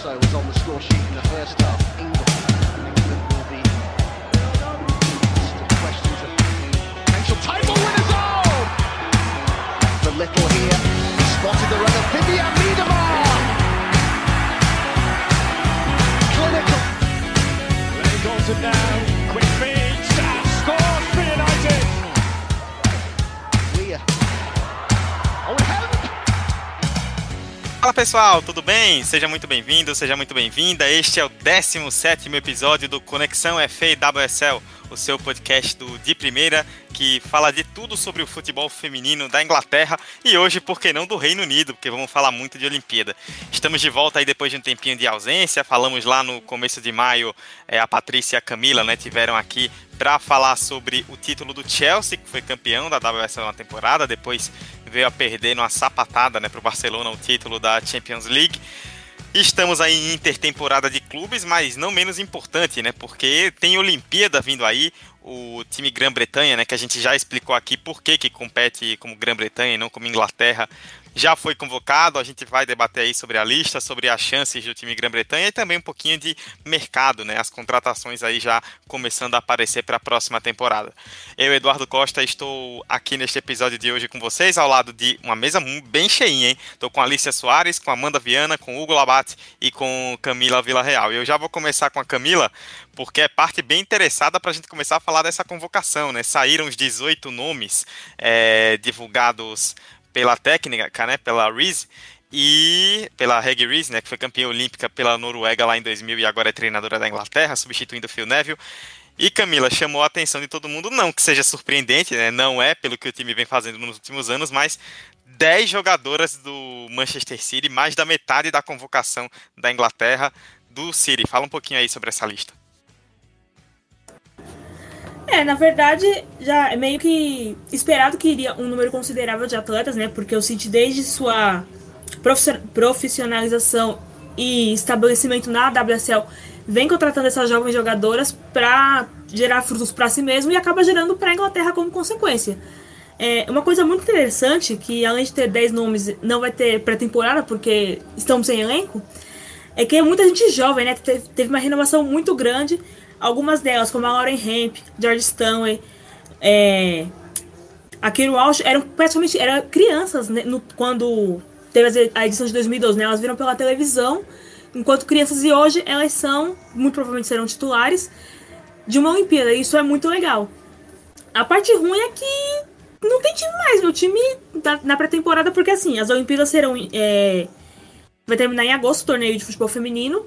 also was on the score sheet in the first half. England, England will be questions of potential title winners. Oh, the little here spotted the run of Vivian Miedemar. Clinical. Ray Goldson now, Fala pessoal, tudo bem? Seja muito bem-vindo, seja muito bem-vinda. Este é o 17 episódio do Conexão FA WSL, o seu podcast do De Primeira que fala de tudo sobre o futebol feminino da Inglaterra e hoje, por que não, do Reino Unido, porque vamos falar muito de Olimpíada. Estamos de volta aí depois de um tempinho de ausência, falamos lá no começo de maio, é, a Patrícia e a Camila né, tiveram aqui para falar sobre o título do Chelsea, que foi campeão da WSL na temporada, depois veio a perder numa sapatada né, para o Barcelona o título da Champions League. Estamos aí em intertemporada de clubes, mas não menos importante, né? Porque tem Olimpíada vindo aí, o time Grã-Bretanha, né? Que a gente já explicou aqui por que, que compete como Grã-Bretanha e não como Inglaterra, já foi convocado. A gente vai debater aí sobre a lista, sobre as chances do time Grã-Bretanha e também um pouquinho de mercado, né? As contratações aí já começando a aparecer para a próxima temporada. Eu, Eduardo Costa, estou aqui neste episódio de hoje com vocês, ao lado de uma mesa bem cheinha, hein? Estou com a Alicia Soares, com a Amanda Viana, com Hugo Labate e com Camila Villarreal. Eu já vou começar com a Camila, porque é parte bem interessada para a gente começar a falar dessa convocação, né? Saíram os 18 nomes é, divulgados pela técnica, né, pela Reese, e pela Reg Reese, né, que foi campeã olímpica pela Noruega lá em 2000 e agora é treinadora da Inglaterra, substituindo o Phil Neville. E Camila chamou a atenção de todo mundo, não que seja surpreendente, né, não é pelo que o time vem fazendo nos últimos anos, mas 10 jogadoras do Manchester City, mais da metade da convocação da Inglaterra do City. Fala um pouquinho aí sobre essa lista. É, na verdade, já é meio que esperado que iria um número considerável de atletas, né? Porque o City, desde sua profissionalização e estabelecimento na WSL, vem contratando essas jovens jogadoras para gerar frutos para si mesmo e acaba gerando para a Inglaterra como consequência. É uma coisa muito interessante que além de ter 10 nomes, não vai ter pré-temporada porque estamos sem elenco, é que é muita gente jovem, né? Teve uma renovação muito grande Algumas delas, como a Lauren Hemp, George Stanley, é, a Kiro Walsh, eram praticamente eram crianças né, no, quando teve a edição de 2012. Né, elas viram pela televisão enquanto crianças e hoje elas são, muito provavelmente serão titulares de uma Olimpíada. Isso é muito legal. A parte ruim é que não tem time mais. Meu time tá na pré-temporada, porque assim, as Olimpíadas serão. É, vai terminar em agosto o torneio de futebol feminino.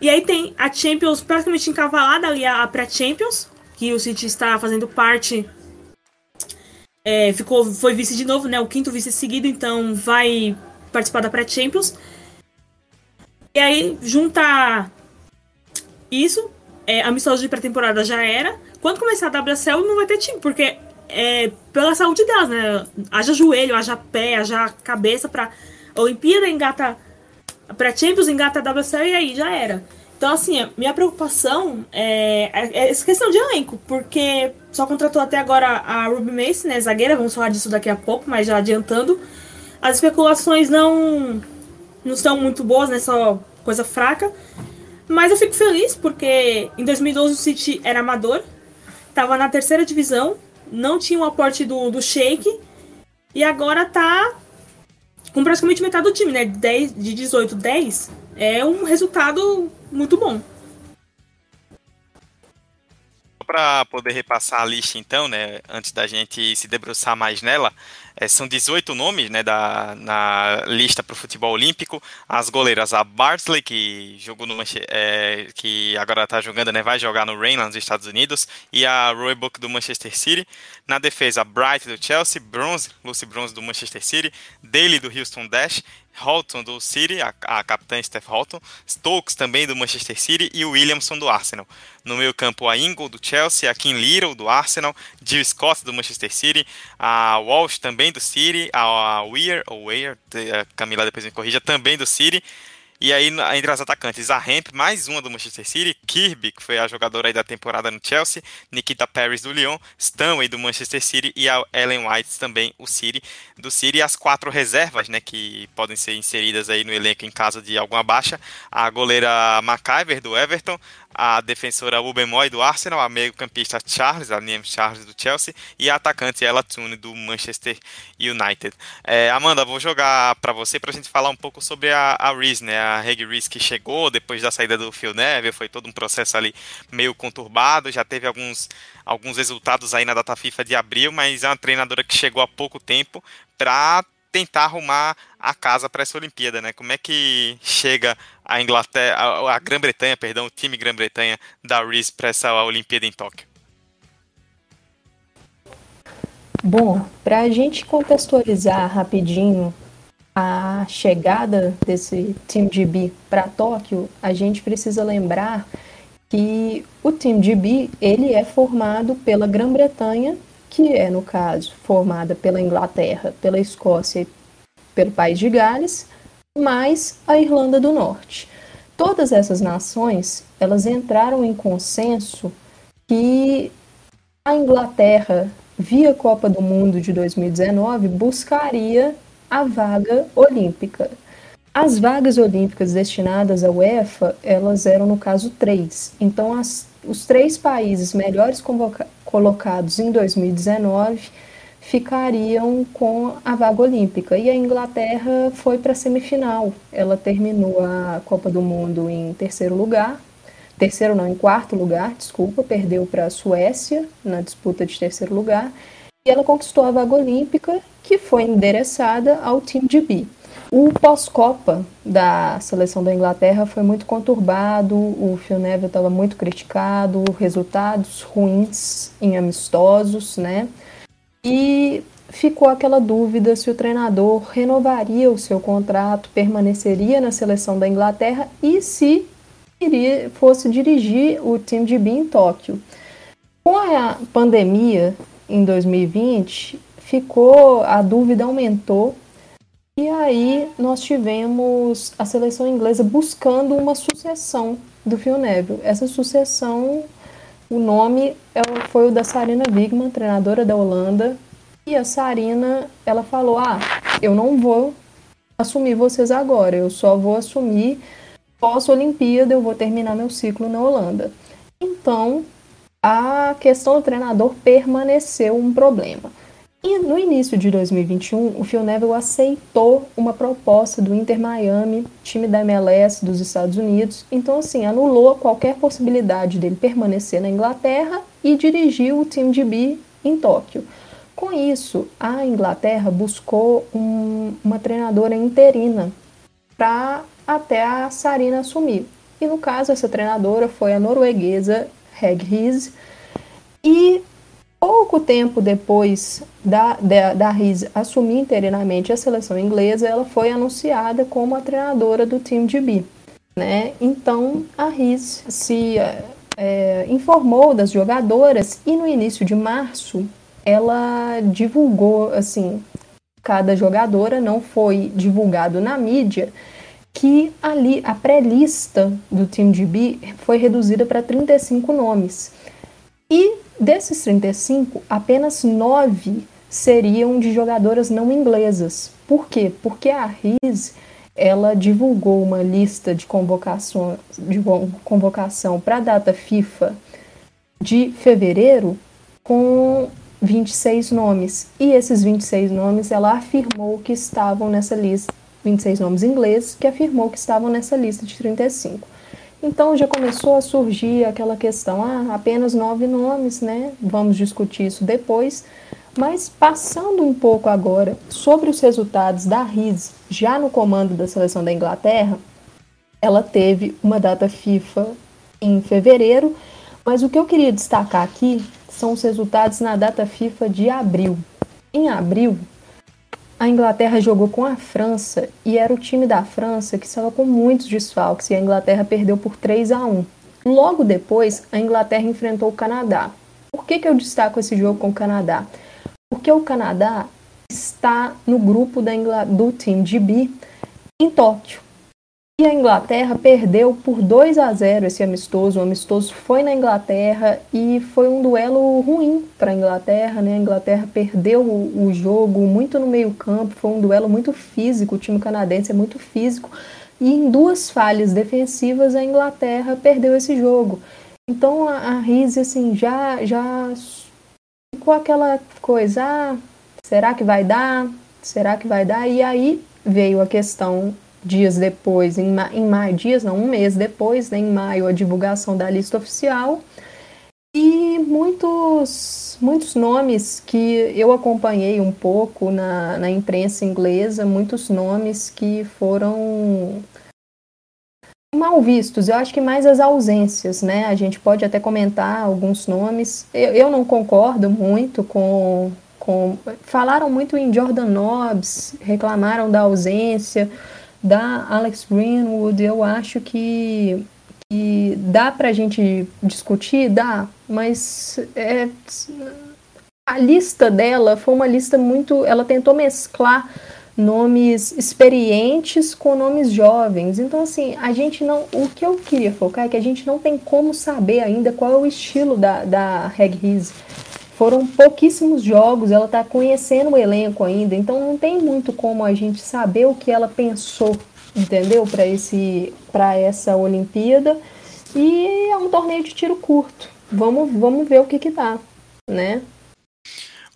E aí tem a Champions praticamente encavalada ali a, pré-Champions, que o City está fazendo parte. É, ficou, foi vice de novo, né? O quinto vice seguido, então vai participar da pré-Champions. E aí junta isso, é, a missão de pré-temporada já era. Quando começar a WSL não vai ter time, porque é pela saúde delas, né? Haja joelho, haja pé, haja cabeça pra Olimpíada engata Pra Champions engata a WSL e aí já era. Então, assim, minha preocupação é, é, é essa questão de elenco, porque só contratou até agora a Ruby Mace, né, zagueira, vamos falar disso daqui a pouco, mas já adiantando. As especulações não, não são muito boas, né, só coisa fraca. Mas eu fico feliz porque em 2012 o City era amador, estava na terceira divisão, não tinha o aporte do, do Sheik, e agora tá com praticamente metade do time, né? 10, de 18, 10 é um resultado muito bom. Para poder repassar a lista, então, né, antes da gente se debruçar mais nela, é, são 18 nomes né, da, na lista para o futebol olímpico. As goleiras, a Bartley, que jogou no é, que agora está jogando, né, vai jogar no Rain, nos Estados Unidos, e a Roebuck do Manchester City. Na defesa, Bright do Chelsea, Bronze, Lucy Bronze do Manchester City, Daly do Houston Dash, Holton do City, a, a capitã Steph Holton, Stokes também do Manchester City e o Williamson do Arsenal. No meio campo, a Ingle do Chelsea, a Kim Little do Arsenal, Jill Scott do Manchester City, a Walsh também do City, a Weir, ou Weir, a Camila depois me corrija, também do City, E aí, entre as atacantes, a Hemp, mais uma do Manchester City, Kirby, que foi a jogadora aí da temporada no Chelsea, Nikita Paris do Lyon, Stanley do Manchester City e a Ellen White também, o City, do City, e as quatro reservas, né, que podem ser inseridas aí no elenco em caso de alguma baixa, a goleira McIver do Everton, a defensora Ubemoy do Arsenal, a meio-campista Charles, a Liam Charles do Chelsea e a atacante Ella Toone do Manchester United. É, Amanda, vou jogar para você para a gente falar um pouco sobre a, a Reese, né? A Reg Reese que chegou depois da saída do Phil Neville, foi todo um processo ali meio conturbado, já teve alguns, alguns resultados aí na data FIFA de abril, mas é uma treinadora que chegou há pouco tempo para tentar arrumar a casa para essa Olimpíada, né? Como é que chega a Inglaterra, a, a Grã-Bretanha, perdão, o time Grã-Bretanha da Reese para essa Olimpíada em Tóquio? Bom, para a gente contextualizar rapidinho a chegada desse Team GB para Tóquio, a gente precisa lembrar que o Team GB ele é formado pela Grã-Bretanha que é, no caso, formada pela Inglaterra, pela Escócia e pelo País de Gales, mais a Irlanda do Norte. Todas essas nações, elas entraram em consenso que a Inglaterra, via Copa do Mundo de 2019, buscaria a vaga olímpica. As vagas olímpicas destinadas à UEFA, elas eram no caso três. Então, as, os três países melhores colocados em 2019 ficariam com a vaga olímpica. E a Inglaterra foi para a semifinal. Ela terminou a Copa do Mundo em terceiro lugar. Terceiro não, em quarto lugar, desculpa, perdeu para a Suécia na disputa de terceiro lugar. E ela conquistou a vaga olímpica, que foi endereçada ao time de B. O pós-Copa da seleção da Inglaterra foi muito conturbado, o Phil Neville estava muito criticado, resultados ruins em amistosos, né? E ficou aquela dúvida se o treinador renovaria o seu contrato, permaneceria na seleção da Inglaterra e se iria, fosse dirigir o time de B em Tóquio. Com a pandemia em 2020, ficou a dúvida aumentou e aí nós tivemos a seleção inglesa buscando uma sucessão do Phil Neville. Essa sucessão, o nome é foi o da Sarina Wigman, treinadora da Holanda. E a Sarina, ela falou: "Ah, eu não vou assumir vocês agora, eu só vou assumir pós-Olimpíada, eu vou terminar meu ciclo na Holanda". Então, a questão do treinador permaneceu um problema. E no início de 2021, o Phil Neville aceitou uma proposta do Inter Miami, time da MLS dos Estados Unidos. Então, assim, anulou qualquer possibilidade dele permanecer na Inglaterra e dirigiu o time de B em Tóquio. Com isso, a Inglaterra buscou um, uma treinadora interina para até a Sarina assumir. E no caso, essa treinadora foi a norueguesa Heg Riis. E Pouco tempo depois da, da, da Riz assumir interinamente a seleção inglesa, ela foi anunciada como a treinadora do time de B. Né? Então, a Riz se é, informou das jogadoras e no início de março ela divulgou, assim, cada jogadora não foi divulgado na mídia, que ali a pré-lista do time de B foi reduzida para 35 nomes. E Desses 35, apenas 9 seriam de jogadoras não inglesas. Por quê? Porque a RIS ela divulgou uma lista de convocação, de convocação para a data FIFA de fevereiro com 26 nomes. E esses 26 nomes ela afirmou que estavam nessa lista, 26 nomes ingleses, que afirmou que estavam nessa lista de 35. Então já começou a surgir aquela questão, ah, apenas nove nomes, né? Vamos discutir isso depois. Mas passando um pouco agora sobre os resultados da RIS já no comando da seleção da Inglaterra, ela teve uma data FIFA em fevereiro, mas o que eu queria destacar aqui são os resultados na data FIFA de abril. Em abril, a Inglaterra jogou com a França e era o time da França que estava com muitos desfalques e a Inglaterra perdeu por 3 a 1. Logo depois, a Inglaterra enfrentou o Canadá. Por que, que eu destaco esse jogo com o Canadá? Porque o Canadá está no grupo da Ingl... do time de B em Tóquio. E a Inglaterra perdeu por 2 a 0 esse amistoso. O amistoso foi na Inglaterra e foi um duelo ruim para a Inglaterra. Né? A Inglaterra perdeu o, o jogo muito no meio-campo. Foi um duelo muito físico. O time canadense é muito físico. E em duas falhas defensivas, a Inglaterra perdeu esse jogo. Então a, a Rize assim, já, já ficou aquela coisa: ah, será que vai dar? Será que vai dar? E aí veio a questão dias depois, em, ma em maio, dias não, um mês depois, né, em maio, a divulgação da lista oficial. E muitos, muitos nomes que eu acompanhei um pouco na, na imprensa inglesa, muitos nomes que foram mal vistos. Eu acho que mais as ausências, né? A gente pode até comentar alguns nomes. Eu, eu não concordo muito com, com. Falaram muito em Jordan Nobbs, reclamaram da ausência da Alex Greenwood, eu acho que, que dá para a gente discutir, dá, mas é, a lista dela foi uma lista muito. Ela tentou mesclar nomes experientes com nomes jovens. Então, assim, a gente não. O que eu queria focar é que a gente não tem como saber ainda qual é o estilo da, da Reg Riz. Foram pouquíssimos jogos, ela está conhecendo o elenco ainda, então não tem muito como a gente saber o que ela pensou, entendeu? Para esse para essa Olimpíada. E é um torneio de tiro curto. Vamos, vamos ver o que que dá, né?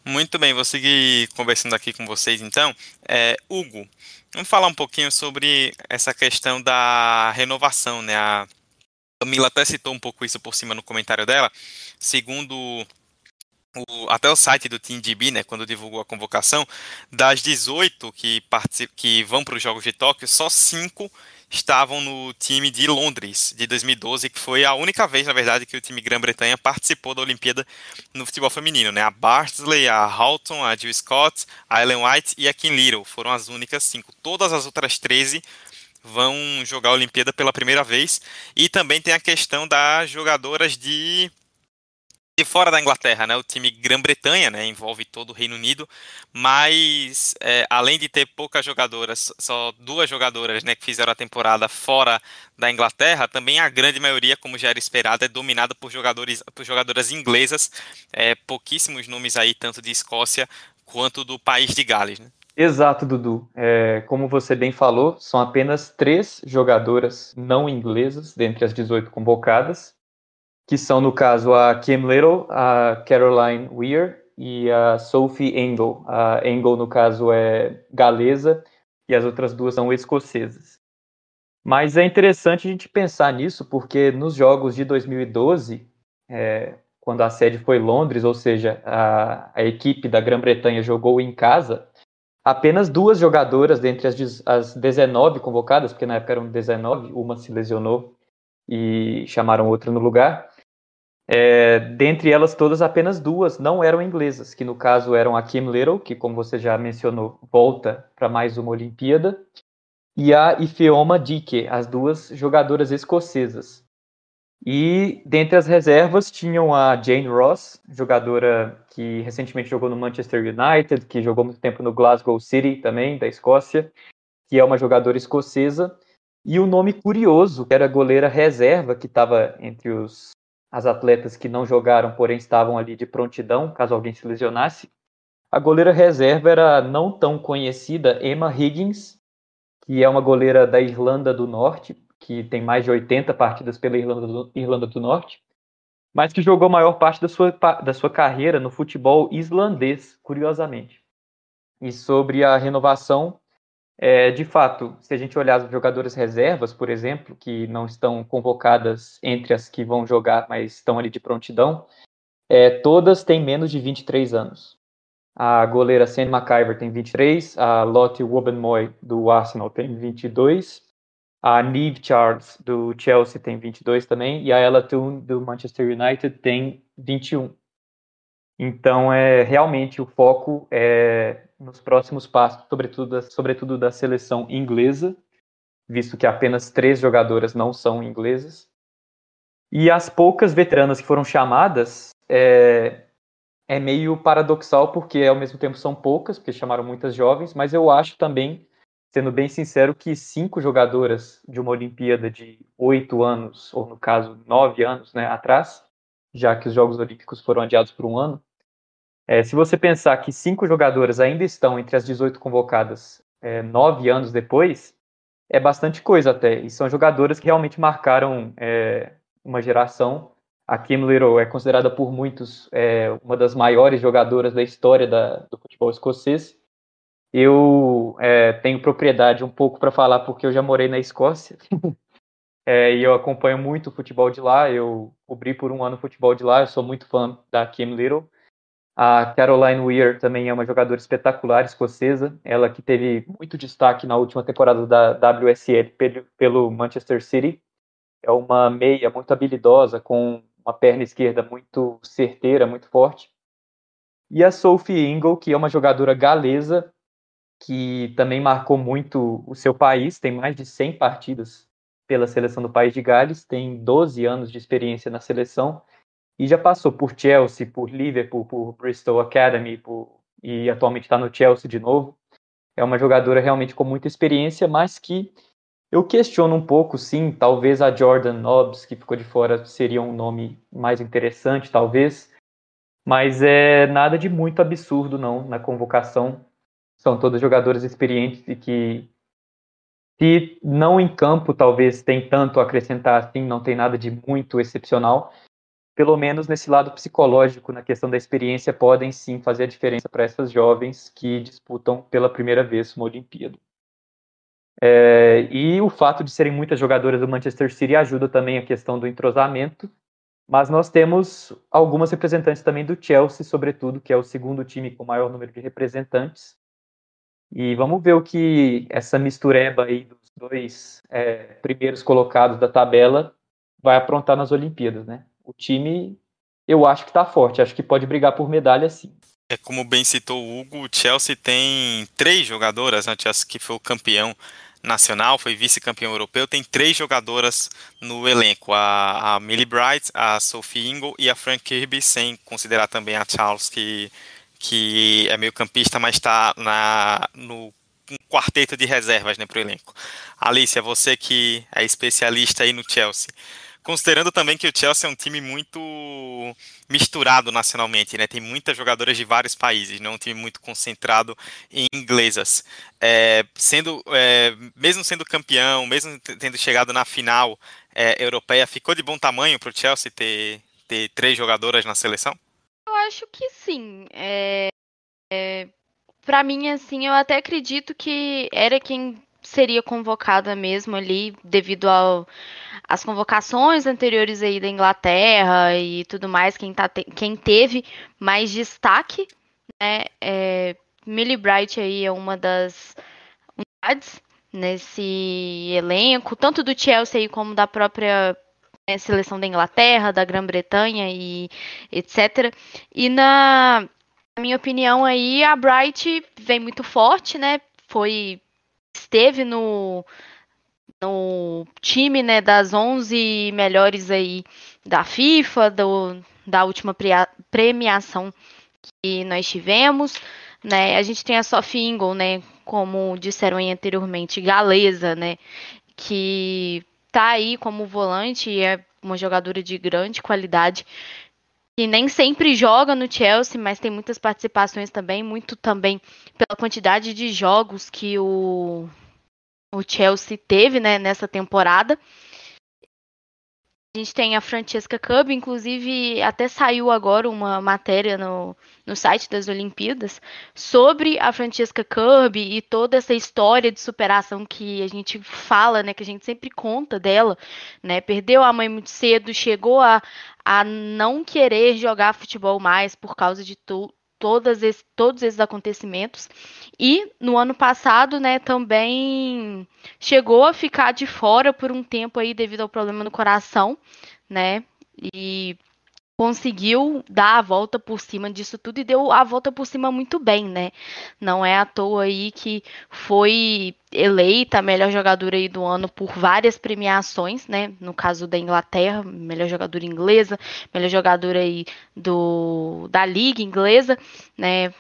Muito bem, vou seguir conversando aqui com vocês então. É, Hugo, vamos falar um pouquinho sobre essa questão da renovação, né? A Camila até citou um pouco isso por cima no comentário dela. Segundo o, até o site do TeamDB, né, quando divulgou a convocação, das 18 que, que vão para os Jogos de Tóquio, só 5 estavam no time de Londres de 2012, que foi a única vez, na verdade, que o time Grã-Bretanha participou da Olimpíada no futebol feminino. Né? A Bartley, a Houghton, a Jill Scott, a Ellen White e a Kim Little foram as únicas cinco. Todas as outras 13 vão jogar a Olimpíada pela primeira vez. E também tem a questão das jogadoras de de fora da Inglaterra, né? O time Grã-Bretanha, né? Envolve todo o Reino Unido, mas é, além de ter poucas jogadoras, só duas jogadoras, né? Que fizeram a temporada fora da Inglaterra, também a grande maioria, como já era esperado, é dominada por jogadores, por jogadoras inglesas. É, pouquíssimos nomes aí, tanto de Escócia quanto do país de Gales, né? Exato, Dudu. É, como você bem falou, são apenas três jogadoras não inglesas dentre as 18 convocadas que são, no caso, a Kim Little, a Caroline Weir e a Sophie Engel. A Engel, no caso, é galesa e as outras duas são escocesas. Mas é interessante a gente pensar nisso, porque nos jogos de 2012, é, quando a sede foi Londres, ou seja, a, a equipe da Grã-Bretanha jogou em casa, apenas duas jogadoras dentre as, as 19 convocadas, porque na época eram 19, uma se lesionou e chamaram outra no lugar. É, dentre elas todas, apenas duas não eram inglesas, que no caso eram a Kim Little, que como você já mencionou, volta para mais uma Olimpíada, e a Ifeoma Dike, as duas jogadoras escocesas. E dentre as reservas tinham a Jane Ross, jogadora que recentemente jogou no Manchester United, que jogou muito tempo no Glasgow City também, da Escócia, que é uma jogadora escocesa. E o um nome curioso, que era a goleira reserva, que estava entre os as atletas que não jogaram, porém estavam ali de prontidão, caso alguém se lesionasse. A goleira reserva era não tão conhecida, Emma Higgins, que é uma goleira da Irlanda do Norte, que tem mais de 80 partidas pela Irlanda do, Irlanda do Norte, mas que jogou a maior parte da sua, da sua carreira no futebol islandês, curiosamente. E sobre a renovação, é, de fato, se a gente olhar as jogadoras reservas, por exemplo, que não estão convocadas entre as que vão jogar, mas estão ali de prontidão, é, todas têm menos de 23 anos. A goleira Sandy McIver tem 23, a Lotte Wobenmoy do Arsenal tem 22, a Neve Charles do Chelsea tem 22 também, e a Ella Toone do Manchester United tem 21. Então, é realmente o foco é nos próximos passos, sobretudo da, sobretudo da seleção inglesa, visto que apenas três jogadoras não são inglesas. E as poucas veteranas que foram chamadas é, é meio paradoxal, porque ao mesmo tempo são poucas, porque chamaram muitas jovens, mas eu acho também sendo bem sincero, que cinco jogadoras de uma Olimpíada de oito anos, ou no caso, nove anos né, atrás, já que os Jogos Olímpicos foram adiados por um ano, é, se você pensar que cinco jogadoras ainda estão entre as 18 convocadas é, nove anos depois, é bastante coisa até. E são jogadoras que realmente marcaram é, uma geração. A Kim Little é considerada por muitos é, uma das maiores jogadoras da história da, do futebol escocês. Eu é, tenho propriedade um pouco para falar porque eu já morei na Escócia. É, e eu acompanho muito o futebol de lá. Eu cobri por um ano o futebol de lá. Eu sou muito fã da Kim Little. A Caroline Weir também é uma jogadora espetacular escocesa, ela que teve muito destaque na última temporada da WSL pelo Manchester City. É uma meia muito habilidosa, com uma perna esquerda muito certeira, muito forte. E a Sophie Ingle, que é uma jogadora galesa, que também marcou muito o seu país, tem mais de 100 partidas pela seleção do país de Gales, tem 12 anos de experiência na seleção e já passou por Chelsea, por Liverpool, por Bristol Academy por, e atualmente está no Chelsea de novo. É uma jogadora realmente com muita experiência, mas que eu questiono um pouco, sim, talvez a Jordan Nobbs, que ficou de fora, seria um nome mais interessante, talvez, mas é nada de muito absurdo, não, na convocação. São todos jogadores experientes e que, se não em campo, talvez tem tanto a acrescentar assim, não tem nada de muito excepcional, pelo menos nesse lado psicológico, na questão da experiência, podem sim fazer a diferença para essas jovens que disputam pela primeira vez uma Olimpíada. É, e o fato de serem muitas jogadoras do Manchester City ajuda também a questão do entrosamento, mas nós temos algumas representantes também do Chelsea, sobretudo, que é o segundo time com maior número de representantes. E vamos ver o que essa mistureba aí dos dois é, primeiros colocados da tabela vai aprontar nas Olimpíadas, né? O time eu acho que está forte, acho que pode brigar por medalha sim. É como bem citou o Hugo, o Chelsea tem três jogadoras, né? o Chelsea que foi o campeão nacional, foi vice-campeão europeu, tem três jogadoras no elenco, a, a Millie Bright, a Sophie Ingle e a Frank Kirby, sem considerar também a Charles, que, que é meio campista, mas está no quarteto de reservas né, para o elenco. Alicia, você que é especialista aí no Chelsea, Considerando também que o Chelsea é um time muito misturado nacionalmente, né? Tem muitas jogadoras de vários países, não é um time muito concentrado em inglesas. É, sendo, é, mesmo sendo campeão, mesmo tendo chegado na final é, europeia, ficou de bom tamanho para o Chelsea ter, ter três jogadoras na seleção? Eu acho que sim. É, é, para mim, assim, eu até acredito que era quem seria convocada mesmo ali devido ao as convocações anteriores aí da Inglaterra e tudo mais, quem, tá quem teve mais destaque, né? É, Millie Bright aí é uma das unidades nesse elenco, tanto do Chelsea como da própria né, seleção da Inglaterra, da Grã-Bretanha e etc. E na minha opinião aí, a Bright vem muito forte, né? Foi esteve no no time né, das 11 melhores aí da FIFA, do, da última premiação que nós tivemos. Né? A gente tem a Sophie Ingle, né, como disseram aí anteriormente, galesa, né, que tá aí como volante e é uma jogadora de grande qualidade que nem sempre joga no Chelsea, mas tem muitas participações também, muito também pela quantidade de jogos que o o Chelsea teve né, nessa temporada. A gente tem a Francesca Cub, inclusive até saiu agora uma matéria no, no site das Olimpíadas sobre a Francesca Cub e toda essa história de superação que a gente fala, né, que a gente sempre conta dela, né, perdeu a mãe muito cedo, chegou a, a não querer jogar futebol mais por causa de tu, todas esse, todos esses acontecimentos. E no ano passado, né, também chegou a ficar de fora por um tempo aí devido ao problema no coração, né? E conseguiu dar a volta por cima disso tudo e deu a volta por cima muito bem, né? Não é à toa aí que foi eleita a melhor jogadora aí do ano por várias premiações, né? No caso da Inglaterra, melhor jogadora inglesa, melhor jogadora aí do da liga inglesa, né?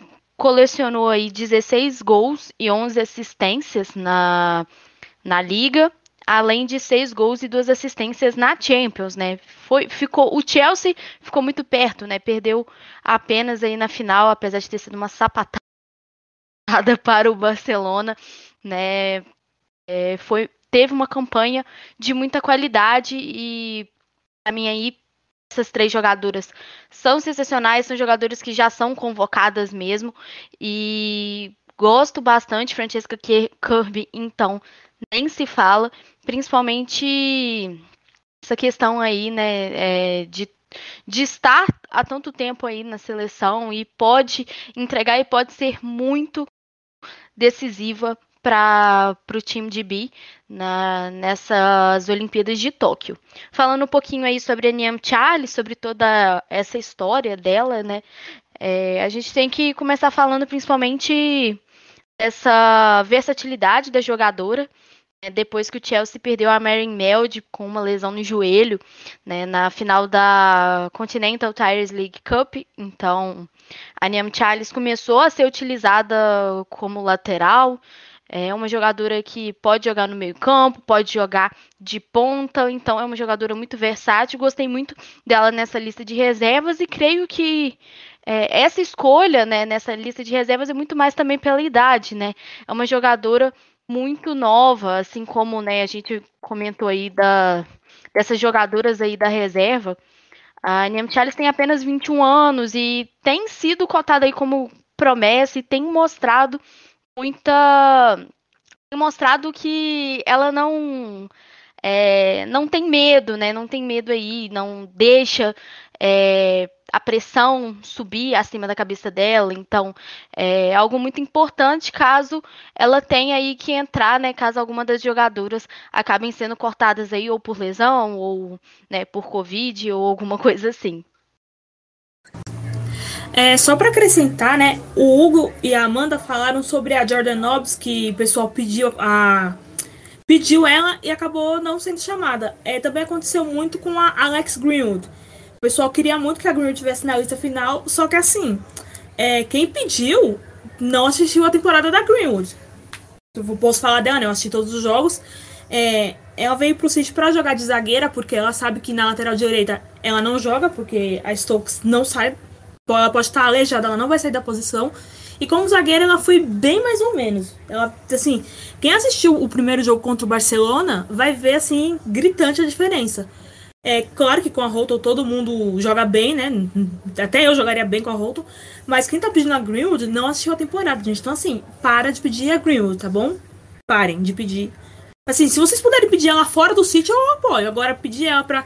colecionou aí 16 gols e 11 assistências na, na liga, além de 6 gols e 2 assistências na Champions, né? Foi, ficou, o Chelsea ficou muito perto, né? Perdeu apenas aí na final, apesar de ter sido uma sapatada para o Barcelona, né? É, foi, teve uma campanha de muita qualidade e a mim aí essas três jogadoras são sensacionais, são jogadoras que já são convocadas mesmo e gosto bastante Francesca Kirby, então nem se fala, principalmente essa questão aí, né, é, de de estar há tanto tempo aí na seleção e pode entregar e pode ser muito decisiva para o time de B na, nessas Olimpíadas de Tóquio. Falando um pouquinho aí sobre a Niam Charlie, sobre toda essa história dela, né? É, a gente tem que começar falando principalmente essa versatilidade da jogadora. Né, depois que o Chelsea perdeu a Mary Meld com uma lesão no joelho, né, na final da Continental Tires League Cup, então a Niam Charles começou a ser utilizada como lateral, é uma jogadora que pode jogar no meio-campo, pode jogar de ponta, então é uma jogadora muito versátil. Gostei muito dela nessa lista de reservas e creio que é, essa escolha né, nessa lista de reservas é muito mais também pela idade, né? É uma jogadora muito nova, assim como né, a gente comentou aí da, dessas jogadoras aí da reserva. A Niam Charles tem apenas 21 anos e tem sido cotada aí como promessa e tem mostrado muita. Tem mostrado que ela não. É, não tem medo, né? Não tem medo aí, não deixa é, a pressão subir acima da cabeça dela. Então, é algo muito importante caso ela tenha aí que entrar, né? Caso alguma das jogadoras acabem sendo cortadas aí ou por lesão ou né, por Covid ou alguma coisa assim. É, só para acrescentar, né? O Hugo e a Amanda falaram sobre a Jordan Nobbs, que o pessoal pediu a pediu ela e acabou não sendo chamada. É, também aconteceu muito com a Alex Greenwood. Pessoal queria muito que a Greenwood tivesse na lista final, só que assim, é, quem pediu não assistiu a temporada da Greenwood. Eu posso falar dela, né? Eu assisti todos os jogos. É, ela veio pro City para jogar de zagueira, porque ela sabe que na lateral direita ela não joga, porque a Stokes não sai ela pode estar aleijada, ela não vai sair da posição. E como zagueira, ela foi bem mais ou menos. Ela, assim, quem assistiu o primeiro jogo contra o Barcelona vai ver, assim, gritante a diferença. É claro que com a Holton todo mundo joga bem, né? Até eu jogaria bem com a Holton. Mas quem tá pedindo a Greenwood não assistiu a temporada, gente. Então, assim, para de pedir a Greenwood, tá bom? Parem de pedir. Assim, se vocês puderem pedir ela fora do sítio, eu apoio. Agora, pedir ela pra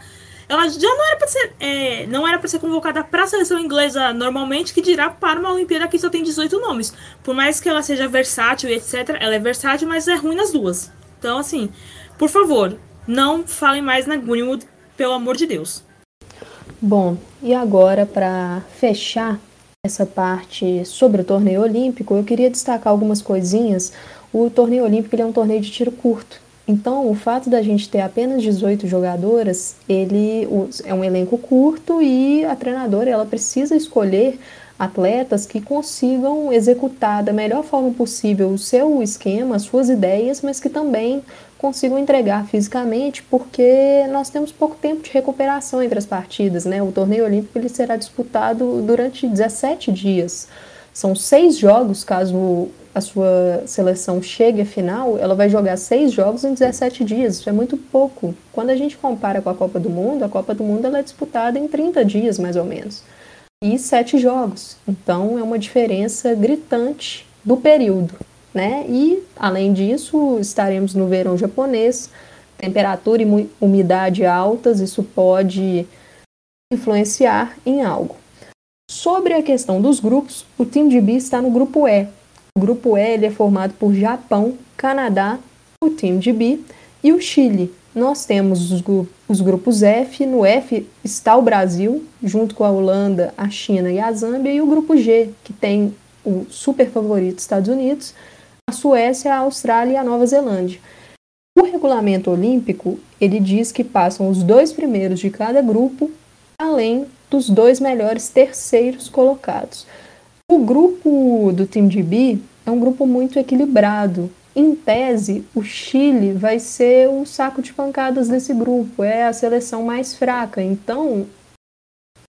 ela já não era para ser, é, não era para ser convocada para a seleção inglesa normalmente, que dirá para uma Olimpíada que só tem 18 nomes. Por mais que ela seja versátil e etc, ela é versátil, mas é ruim nas duas. Então, assim, por favor, não falem mais na Greenwood, pelo amor de Deus. Bom, e agora para fechar essa parte sobre o torneio olímpico, eu queria destacar algumas coisinhas. O torneio olímpico é um torneio de tiro curto. Então, o fato da gente ter apenas 18 jogadoras, ele é um elenco curto e a treinadora ela precisa escolher atletas que consigam executar da melhor forma possível o seu esquema, as suas ideias, mas que também consigam entregar fisicamente, porque nós temos pouco tempo de recuperação entre as partidas, né? O torneio olímpico ele será disputado durante 17 dias. São seis jogos, caso a sua seleção chegue à final, ela vai jogar seis jogos em 17 dias. Isso é muito pouco. Quando a gente compara com a Copa do Mundo, a Copa do Mundo ela é disputada em 30 dias, mais ou menos. E sete jogos. Então é uma diferença gritante do período. Né? E, além disso, estaremos no verão japonês, temperatura e umidade altas, isso pode influenciar em algo. Sobre a questão dos grupos, o time de B está no grupo E, o grupo E é formado por Japão, Canadá, o time de B e o Chile. Nós temos os, os grupos F. No F está o Brasil, junto com a Holanda, a China e a Zâmbia, e o grupo G, que tem o super favorito Estados Unidos, a Suécia, a Austrália e a Nova Zelândia. O regulamento olímpico ele diz que passam os dois primeiros de cada grupo, além dos dois melhores terceiros colocados. O grupo do time de B é um grupo muito equilibrado. Em tese, o Chile vai ser o saco de pancadas desse grupo, é a seleção mais fraca. Então,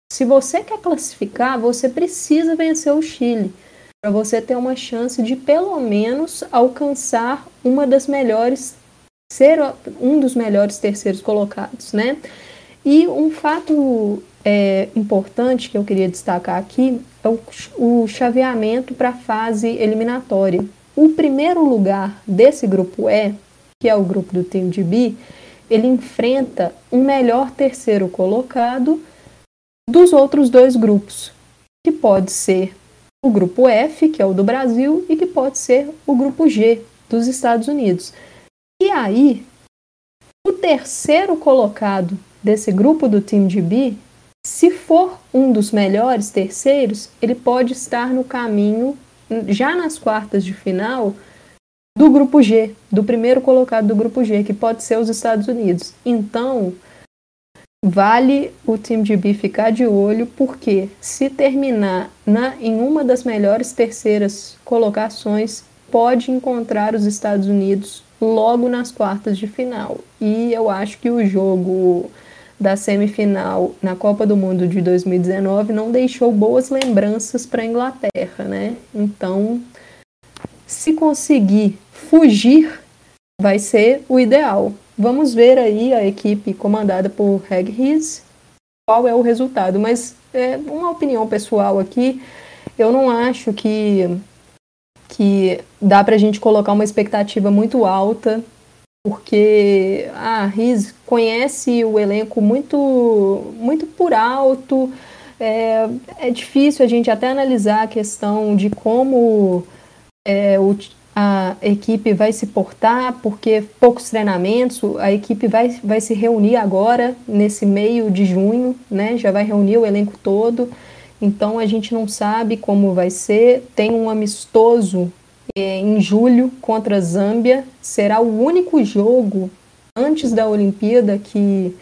se você quer classificar, você precisa vencer o Chile para você ter uma chance de pelo menos alcançar uma das melhores ser um dos melhores terceiros colocados, né? E um fato é, importante que eu queria destacar aqui é o, o chaveamento para a fase eliminatória. O primeiro lugar desse grupo E, que é o grupo do time de B, ele enfrenta um melhor terceiro colocado dos outros dois grupos, que pode ser o grupo F, que é o do Brasil, e que pode ser o grupo G dos Estados Unidos. E aí, o terceiro colocado desse grupo do de B, se for um dos melhores terceiros, ele pode estar no caminho, já nas quartas de final, do grupo G, do primeiro colocado do grupo G, que pode ser os Estados Unidos. Então, vale o time de B ficar de olho, porque se terminar na, em uma das melhores terceiras colocações, pode encontrar os Estados Unidos logo nas quartas de final. E eu acho que o jogo da semifinal na Copa do Mundo de 2019 não deixou boas lembranças para a Inglaterra, né? Então, se conseguir fugir, vai ser o ideal. Vamos ver aí a equipe comandada por Reg Hiss, qual é o resultado. Mas é uma opinião pessoal aqui, eu não acho que que dá para a gente colocar uma expectativa muito alta, porque a Riz conhece o elenco muito, muito por alto. É, é difícil a gente até analisar a questão de como é, o, a equipe vai se portar, porque poucos treinamentos, a equipe vai, vai se reunir agora, nesse meio de junho, né? Já vai reunir o elenco todo. Então a gente não sabe como vai ser. Tem um amistoso é, em julho contra a Zâmbia. Será o único jogo antes da Olimpíada que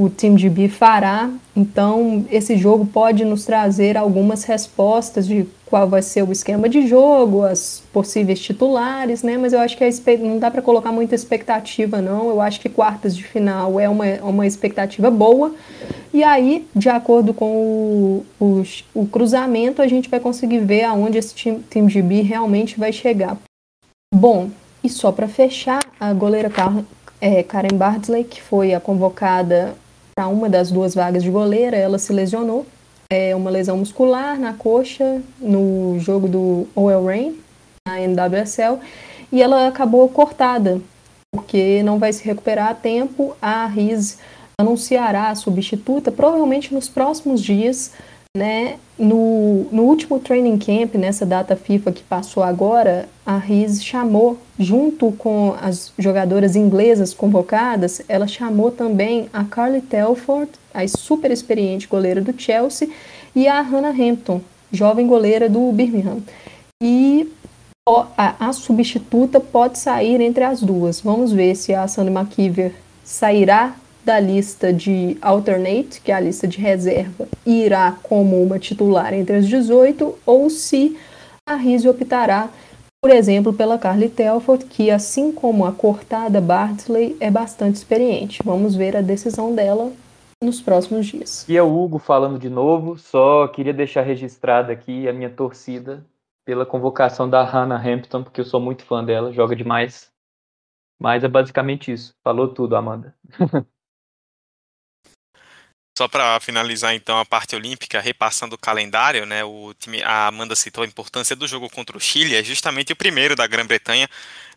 o time de B fará. Então, esse jogo pode nos trazer algumas respostas de qual vai ser o esquema de jogo, as possíveis titulares, né? Mas eu acho que não dá para colocar muita expectativa, não. Eu acho que quartas de final é uma, uma expectativa boa. E aí, de acordo com o, o, o cruzamento, a gente vai conseguir ver aonde esse time de B realmente vai chegar. Bom, e só para fechar, a goleira é, Karen Bardsley, que foi a convocada para uma das duas vagas de goleira, ela se lesionou. É uma lesão muscular na coxa no jogo do OL Reign, na NWSL, e ela acabou cortada, porque não vai se recuperar a tempo. A Riz anunciará a substituta provavelmente nos próximos dias, né? No, no último training camp, nessa data FIFA que passou agora, a Riz chamou, junto com as jogadoras inglesas convocadas, ela chamou também a Carly Telford, a super experiente goleira do Chelsea, e a Hannah Hampton, jovem goleira do Birmingham. E a, a substituta pode sair entre as duas. Vamos ver se a Sandy McKeever sairá da lista de alternate, que é a lista de reserva, irá como uma titular entre as 18, ou se a Rizzi optará, por exemplo, pela Carly Telford, que, assim como a cortada Bartley, é bastante experiente. Vamos ver a decisão dela nos próximos dias. E é o Hugo falando de novo, só queria deixar registrada aqui a minha torcida pela convocação da Hannah Hampton, porque eu sou muito fã dela, joga demais. Mas é basicamente isso. Falou tudo, Amanda. Só para finalizar então a parte olímpica, repassando o calendário, né? O time, a Amanda citou a importância do jogo contra o Chile, é justamente o primeiro da Grã-Bretanha,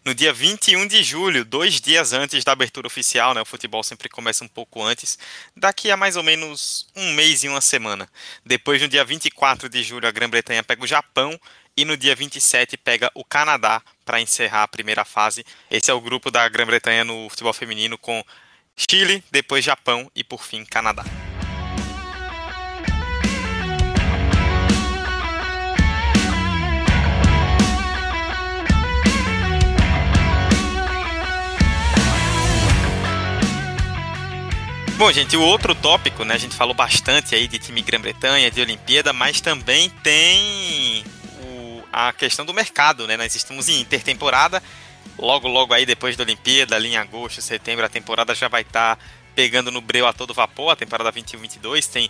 no dia 21 de julho, dois dias antes da abertura oficial, né? O futebol sempre começa um pouco antes, daqui a mais ou menos um mês e uma semana. Depois, no dia 24 de julho, a Grã-Bretanha pega o Japão e no dia 27 pega o Canadá para encerrar a primeira fase. Esse é o grupo da Grã-Bretanha no futebol feminino com Chile, depois Japão e por fim Canadá. Bom, gente, o outro tópico, né? A gente falou bastante aí de time Grã-Bretanha, de Olimpíada, mas também tem o, a questão do mercado, né? Nós estamos em intertemporada. Logo, logo aí, depois da Olimpíada, ali em agosto, setembro, a temporada já vai estar tá pegando no breu a todo vapor, a temporada 21-22 tem,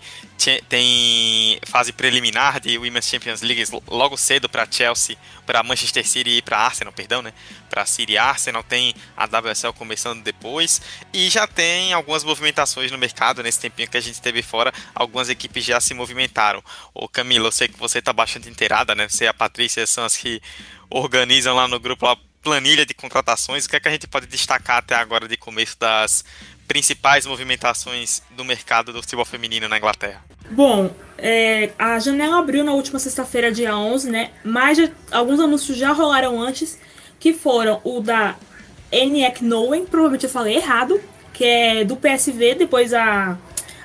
tem fase preliminar de Women's Champions League logo cedo para Chelsea, para Manchester City e para Arsenal, perdão, né? Para City e Arsenal tem a WSL começando depois e já tem algumas movimentações no mercado nesse tempinho que a gente teve fora, algumas equipes já se movimentaram. O Camilo, eu sei que você está bastante inteirada, né? Você e a Patrícia são as que organizam lá no grupo a planilha de contratações. O que é que a gente pode destacar até agora de começo das principais movimentações do mercado do futebol feminino na Inglaterra? Bom, é, a janela abriu na última sexta-feira, dia 11, né? Mas já, alguns anúncios já rolaram antes, que foram o da Eniek Nowen, provavelmente eu falei errado, que é do PSV, depois a...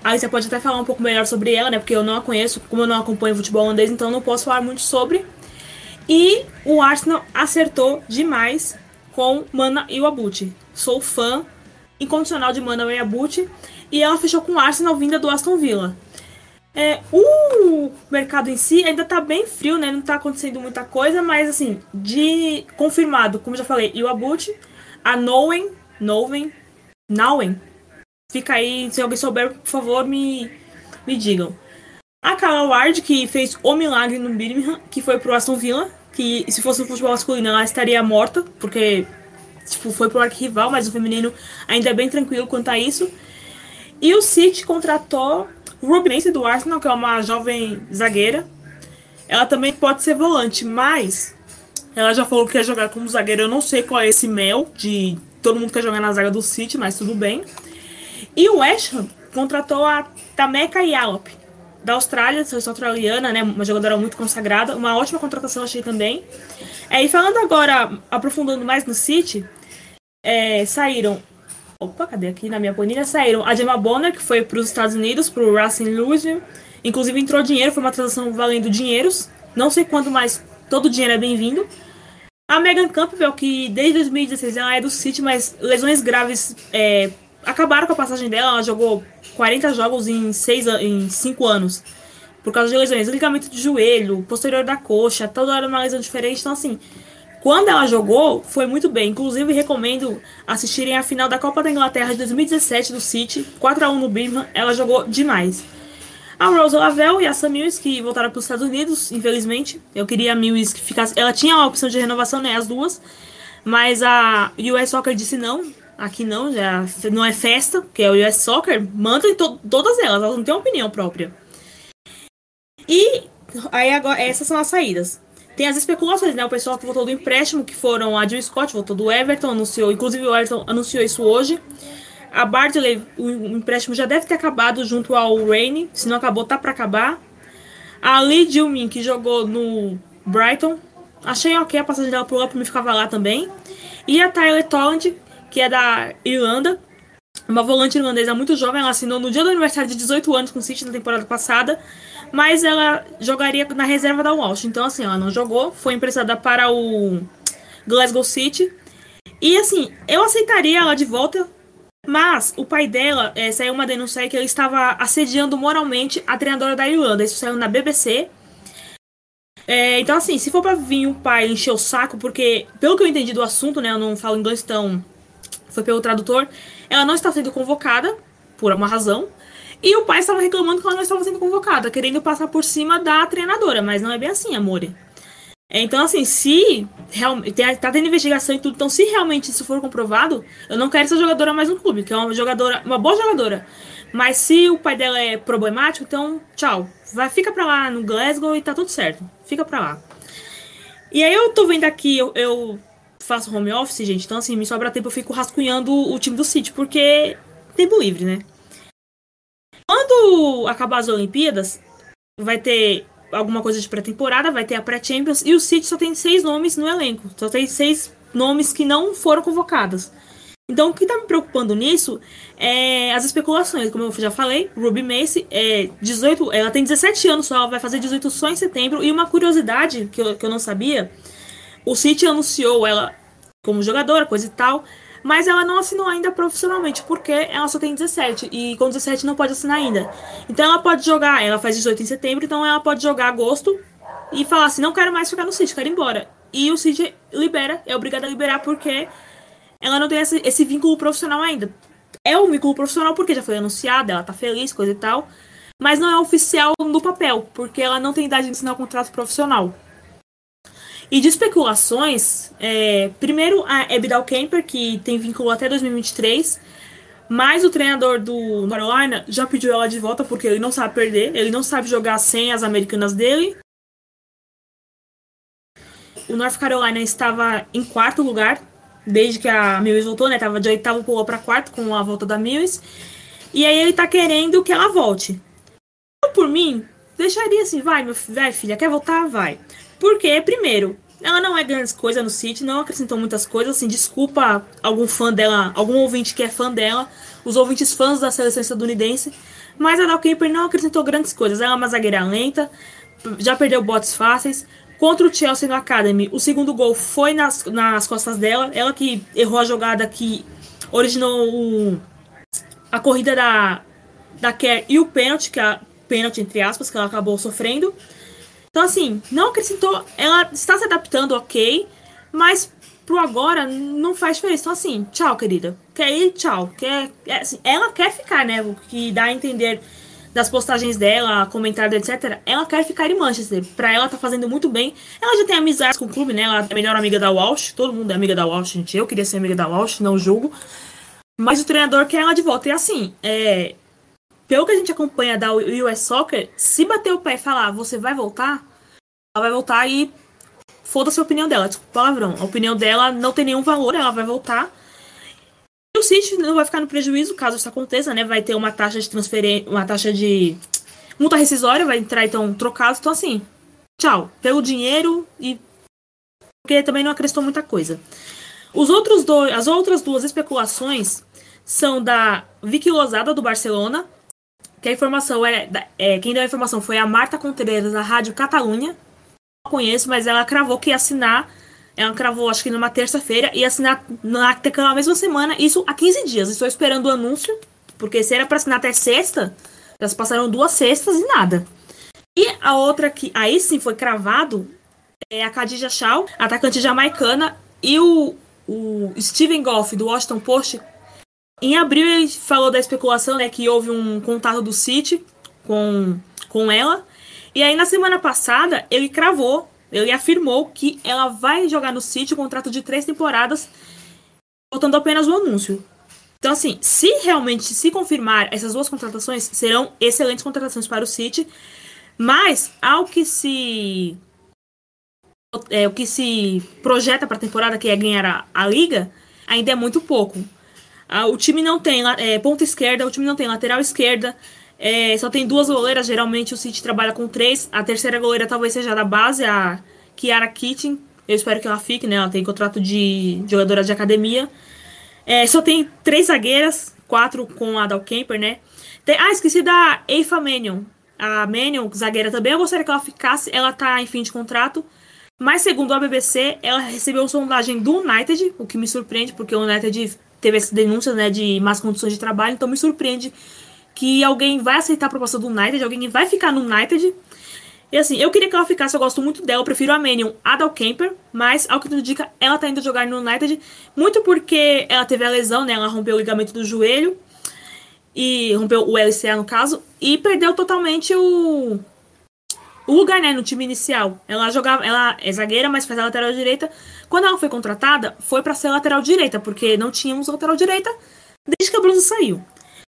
Aí você pode até falar um pouco melhor sobre ela, né? Porque eu não a conheço, como eu não acompanho futebol holandês, então não posso falar muito sobre. E o Arsenal acertou demais com Mana Iwabuchi. Sou fã incondicional de Mana Weabuti e ela fechou com o Arsenal vinda do Aston Villa. É, o mercado em si ainda tá bem frio, né? Não tá acontecendo muita coisa, mas assim, de confirmado, como já falei, o Abuti, a Nowen, Nowen, Nauen. Fica aí, se alguém souber, por favor, me, me digam. A Carla Ward, que fez o milagre no Birmingham, que foi pro Aston Villa, que se fosse no futebol masculino ela estaria morta, porque tipo, foi pro arquival, mas o feminino ainda é bem tranquilo quanto a isso. E o City contratou Macy do Arsenal, que é uma jovem zagueira. Ela também pode ser volante, mas ela já falou que quer jogar como zagueira. Eu não sei qual é esse mel de todo mundo quer jogar na zaga do City, mas tudo bem. E o West Ham contratou a Tameka Yalop, da Austrália, seleção australiana, né? Uma jogadora muito consagrada. Uma ótima contratação, achei também. É, e falando agora, aprofundando mais no City, é, saíram. Opa, cadê aqui na minha planilha? Saíram a Gemma Bonner, que foi para os Estados Unidos, para o Racing Louisville. Inclusive entrou dinheiro, foi uma transação valendo dinheiros. Não sei quanto, mas todo dinheiro é bem-vindo. A Megan Campbell, que desde 2016 ela é do City, mas lesões graves é, acabaram com a passagem dela. Ela jogou 40 jogos em 6 em 5 anos. Por causa de lesões, ligamento de joelho, posterior da coxa, toda hora uma lesão diferente. Então, assim, quando ela jogou, foi muito bem. Inclusive, recomendo assistirem a final da Copa da Inglaterra de 2017 do City, 4 a 1 no Birmingham. Ela jogou demais. A Rose Lavelle e a Sam Mills, que voltaram para os Estados Unidos, infelizmente. Eu queria a Mills que ficasse. Ela tinha a opção de renovação, né? As duas. Mas a US Soccer disse não. Aqui não, já não é festa, que é o US Soccer. Manda em to todas elas, elas não têm opinião própria. E aí agora, essas são as saídas. Tem as especulações, né? O pessoal que voltou do empréstimo, que foram a Jill Scott, voltou do Everton, anunciou, inclusive o Everton anunciou isso hoje. A Bardley, o empréstimo já deve ter acabado junto ao Rainy, se não acabou, tá para acabar. A Lee Jilmin, que jogou no Brighton, achei ok a passagem dela pro me ficava lá também. E a Tyler Tolland, que é da Irlanda, uma volante irlandesa muito jovem, ela assinou no dia do aniversário de 18 anos com o City na temporada passada mas ela jogaria na reserva da Walsh. Então, assim, ela não jogou, foi emprestada para o Glasgow City. E, assim, eu aceitaria ela de volta, mas o pai dela é, saiu uma denúncia que ele estava assediando moralmente a treinadora da Irlanda. Isso saiu na BBC. É, então, assim, se for pra vir o pai encher o saco, porque, pelo que eu entendi do assunto, né, eu não falo inglês, então foi pelo tradutor, ela não está sendo convocada, por uma razão. E o pai estava reclamando que ela não estava sendo convocada, querendo passar por cima da treinadora, mas não é bem assim, amor. Então, assim, se realmente tá tendo investigação e tudo, então se realmente isso for comprovado, eu não quero essa jogadora mais no clube, que é uma jogadora, uma boa jogadora. Mas se o pai dela é problemático, então tchau. Vai, fica pra lá no Glasgow e tá tudo certo. Fica pra lá. E aí eu tô vendo aqui, eu, eu faço home office, gente, então assim, me sobra tempo, eu fico rascunhando o time do City, porque tempo livre, né? Quando acabar as Olimpíadas, vai ter alguma coisa de pré-temporada, vai ter a pré-Champions, e o City só tem seis nomes no elenco. Só tem seis nomes que não foram convocados. Então, o que está me preocupando nisso é as especulações. Como eu já falei, Ruby Macy é 18, ela tem 17 anos só, ela vai fazer 18 só em setembro. E uma curiosidade que eu, que eu não sabia: o City anunciou ela como jogadora, coisa e tal. Mas ela não assinou ainda profissionalmente, porque ela só tem 17. E com 17 não pode assinar ainda. Então ela pode jogar, ela faz 18 em setembro, então ela pode jogar agosto e falar assim, não quero mais ficar no City, quero ir embora. E o City libera, é obrigado a liberar porque ela não tem esse, esse vínculo profissional ainda. É um vínculo profissional porque já foi anunciado, ela tá feliz, coisa e tal. Mas não é oficial no papel, porque ela não tem idade de assinar o um contrato profissional. E de especulações, é, primeiro a Abdal Kemper, que tem vínculo até 2023, mas o treinador do Carolina já pediu ela de volta porque ele não sabe perder, ele não sabe jogar sem as americanas dele. O North Carolina estava em quarto lugar desde que a Mills voltou, né? Tava de oitavo pulou para quarto com a volta da Mills. E aí ele tá querendo que ela volte. Eu, por mim, deixaria assim, vai, meu vai, filha, quer voltar? Vai. Porque, primeiro, ela não é grandes coisas no City, não acrescentou muitas coisas, assim, desculpa algum fã dela, algum ouvinte que é fã dela, os ouvintes fãs da seleção estadunidense, mas a Dal Kemper não acrescentou grandes coisas. Ela é uma zagueira lenta, já perdeu botes fáceis. Contra o Chelsea no Academy, o segundo gol foi nas, nas costas dela, ela que errou a jogada que originou o, a corrida da, da Kerr e o pênalti, que é a pênalti entre aspas, que ela acabou sofrendo. Então, assim, não acrescentou. Ela está se adaptando, ok. Mas pro agora não faz diferença. Então, assim, tchau, querida. Quer ir? Tchau. Quer, é, assim, ela quer ficar, né? O que dá a entender das postagens dela, comentários, etc. Ela quer ficar em Manchester. Pra ela tá fazendo muito bem. Ela já tem amizade com o clube, né? Ela é a melhor amiga da Walsh. Todo mundo é amiga da Walsh, gente. Eu queria ser amiga da Walsh, não julgo. Mas o treinador quer ela de volta. E assim, é, pelo que a gente acompanha da US Soccer, se bater o pé e falar, você vai voltar, ela vai voltar e foda-se a opinião dela, desculpa palavrão. A opinião dela não tem nenhum valor, ela vai voltar. E o City não vai ficar no prejuízo caso isso aconteça, né? Vai ter uma taxa de transferência, uma taxa de multa rescisória, vai entrar então trocado. Então, assim, tchau. Pelo dinheiro e. Porque também não acrescentou muita coisa. Os outros dois, as outras duas especulações são da Vicky Lozada, do Barcelona, que a informação é, é, quem deu a informação foi a Marta Contreras da Rádio Catalunha. Não conheço, mas ela cravou que ia assinar. Ela cravou, acho que numa terça-feira, ia assinar naquela mesma semana, isso há 15 dias. Estou esperando o anúncio, porque se era para assinar até sexta, já se passaram duas sextas e nada. E a outra que aí sim foi cravado é a Khadija Shaw, atacante jamaicana, e o, o Steven Goff do Washington Post em abril ele falou da especulação, né, que houve um contato do City com, com ela. E aí na semana passada ele cravou, ele afirmou que ela vai jogar no City um contrato de três temporadas, faltando apenas o anúncio. Então assim, se realmente se confirmar essas duas contratações, serão excelentes contratações para o City. Mas ao que se é, o que se projeta para a temporada, que é ganhar a, a liga, ainda é muito pouco. Ah, o time não tem é, ponta esquerda, o time não tem lateral esquerda, é, só tem duas goleiras. Geralmente o City trabalha com três. A terceira goleira talvez seja da base, a Kiara Keating. Eu espero que ela fique, né? Ela tem contrato de jogadora de academia. É, só tem três zagueiras, quatro com a Dal Kemper, né? Tem, ah, esqueci da Eifa Manion. A Manion, zagueira também, eu gostaria que ela ficasse. Ela tá em fim de contrato. Mas segundo a BBC, ela recebeu sondagem do United, o que me surpreende, porque o United teve essa denúncia né, de más condições de trabalho, então me surpreende que alguém vai aceitar a proposta do United, alguém vai ficar no United. E assim, eu queria que ela ficasse, eu gosto muito dela, eu prefiro a Manion a Dal mas ao que tudo indica, ela tá indo jogar no United, muito porque ela teve a lesão, né? Ela rompeu o ligamento do joelho e rompeu o LCA no caso e perdeu totalmente o o lugar, né, no time inicial. Ela jogava, ela é zagueira, mas faz a lateral direita. Quando ela foi contratada, foi para ser lateral direita, porque não tínhamos lateral direita desde que a Blusa saiu.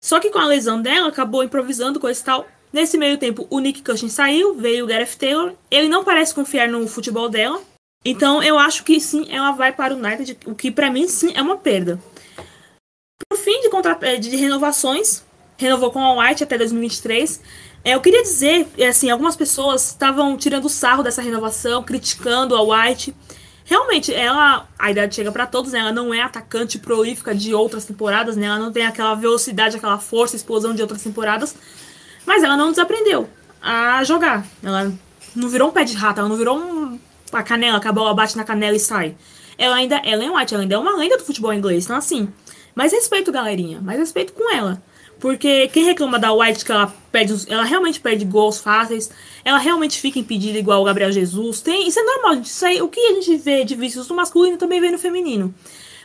Só que com a lesão dela, acabou improvisando coisa e tal. Nesse meio tempo, o Nick Cushing saiu, veio o Gareth Taylor. Ele não parece confiar no futebol dela. Então eu acho que sim, ela vai para o United, o que para mim sim é uma perda. Por fim de, contra... Eh, de renovações, renovou com a White até 2023. É, eu queria dizer, é, assim, algumas pessoas estavam tirando sarro dessa renovação, criticando a White. Realmente, ela, a idade chega para todos, né? Ela não é atacante prolífica de outras temporadas, né? Ela não tem aquela velocidade, aquela força, explosão de outras temporadas. Mas ela não desaprendeu a jogar. Ela não virou um pé de rato, ela não virou um, a canela, que a bola bate na canela e sai. ela ainda Ellen White, ela ainda é uma lenda do futebol inglês. Então, assim, mais respeito, galerinha. Mais respeito com ela. Porque quem reclama da White que ela perde, ela realmente perde gols fáceis, ela realmente fica impedida igual o Gabriel Jesus. Tem, isso é normal, gente. Isso aí, o que a gente vê de vícios no masculino também vê no feminino.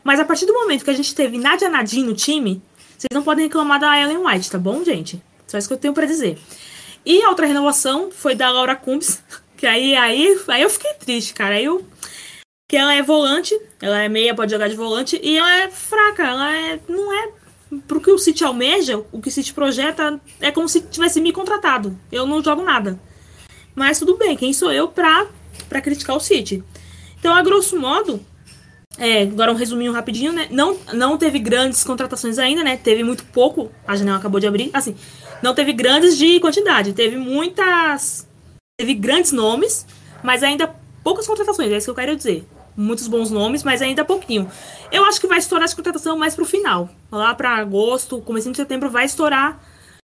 Mas a partir do momento que a gente teve Nadia Nadim no time, vocês não podem reclamar da Ellen White, tá bom, gente? Só isso que eu tenho para dizer. E a outra renovação foi da Laura Cumbs, que aí, aí, aí eu fiquei triste, cara. Aí eu, que ela é volante, ela é meia, pode jogar de volante, e ela é fraca, ela é, não é pro que o City almeja, o que o City projeta, é como se tivesse me contratado. Eu não jogo nada. Mas tudo bem, quem sou eu pra, pra criticar o City? Então, a grosso modo, é, agora um resuminho rapidinho, né? Não, não teve grandes contratações ainda, né? Teve muito pouco, a janela acabou de abrir. Assim, não teve grandes de quantidade, teve muitas. Teve grandes nomes, mas ainda poucas contratações, é isso que eu quero dizer. Muitos bons nomes, mas ainda pouquinho. Eu acho que vai estourar essa contratação mais pro final. Lá para agosto, começo de setembro, vai estourar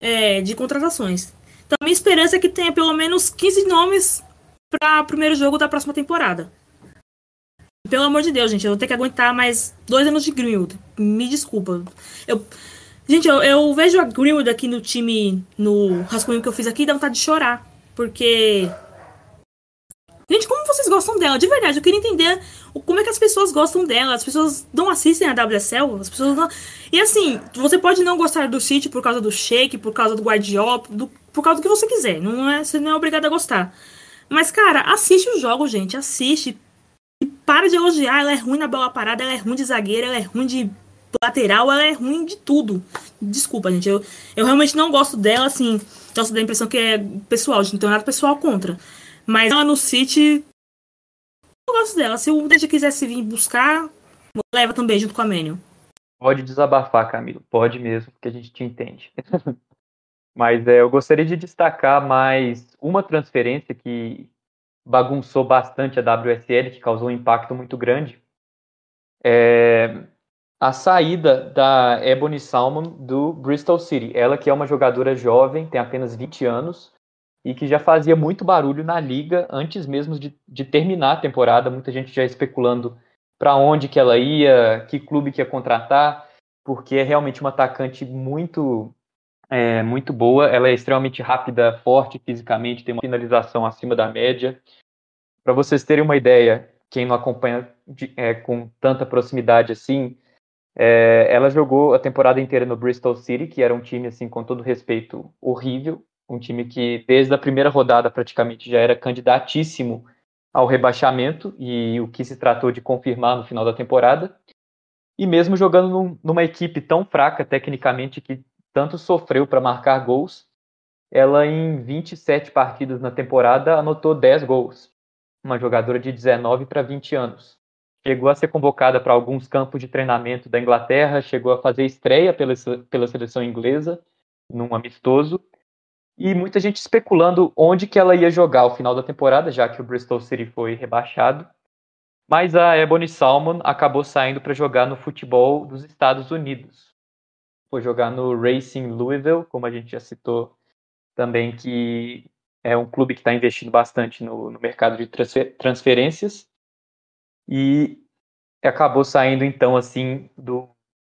é, de contratações. Então, minha esperança é que tenha pelo menos 15 nomes para o primeiro jogo da próxima temporada. Pelo amor de Deus, gente, eu vou ter que aguentar mais dois anos de Greenwood. Me desculpa. Eu, gente, eu, eu vejo a Greenwood aqui no time, no rascunho que eu fiz aqui, dá vontade de chorar. Porque. Gente, gostam dela? De verdade, eu queria entender como é que as pessoas gostam dela. As pessoas não assistem a WSL, as pessoas não. E assim, você pode não gostar do City por causa do Shake, por causa do Guardiola, do, por causa do que você quiser. Não é, você não é obrigado a gostar. Mas, cara, assiste o jogo, gente. Assiste. E para de elogiar. Ela é ruim na bola parada, ela é ruim de zagueira, ela é ruim de lateral, ela é ruim de tudo. Desculpa, gente. Eu, eu realmente não gosto dela, assim. Gosto da impressão que é pessoal, gente. Não tenho nada pessoal contra. Mas ela no City. Eu gosto dela. Se o Deja quisesse vir buscar, leva também junto com a Menio. Pode desabafar, Camilo. Pode mesmo, porque a gente te entende. Mas é, eu gostaria de destacar mais uma transferência que bagunçou bastante a WSL, que causou um impacto muito grande. É a saída da Ebony Salmon do Bristol City. Ela que é uma jogadora jovem, tem apenas 20 anos, e que já fazia muito barulho na liga antes mesmo de, de terminar a temporada. Muita gente já especulando para onde que ela ia, que clube que ia contratar, porque é realmente uma atacante muito é, muito boa. Ela é extremamente rápida, forte fisicamente, tem uma finalização acima da média. Para vocês terem uma ideia, quem não acompanha de, é, com tanta proximidade assim, é, ela jogou a temporada inteira no Bristol City, que era um time, assim, com todo respeito, horrível. Um time que, desde a primeira rodada, praticamente já era candidatíssimo ao rebaixamento, e o que se tratou de confirmar no final da temporada. E mesmo jogando num, numa equipe tão fraca tecnicamente que tanto sofreu para marcar gols, ela em 27 partidas na temporada anotou 10 gols. Uma jogadora de 19 para 20 anos. Chegou a ser convocada para alguns campos de treinamento da Inglaterra, chegou a fazer estreia pela, pela seleção inglesa, num amistoso, e muita gente especulando onde que ela ia jogar ao final da temporada, já que o Bristol City foi rebaixado. Mas a Ebony Salmon acabou saindo para jogar no futebol dos Estados Unidos foi jogar no Racing Louisville, como a gente já citou também, que é um clube que está investindo bastante no, no mercado de transfer, transferências. E acabou saindo, então, assim, do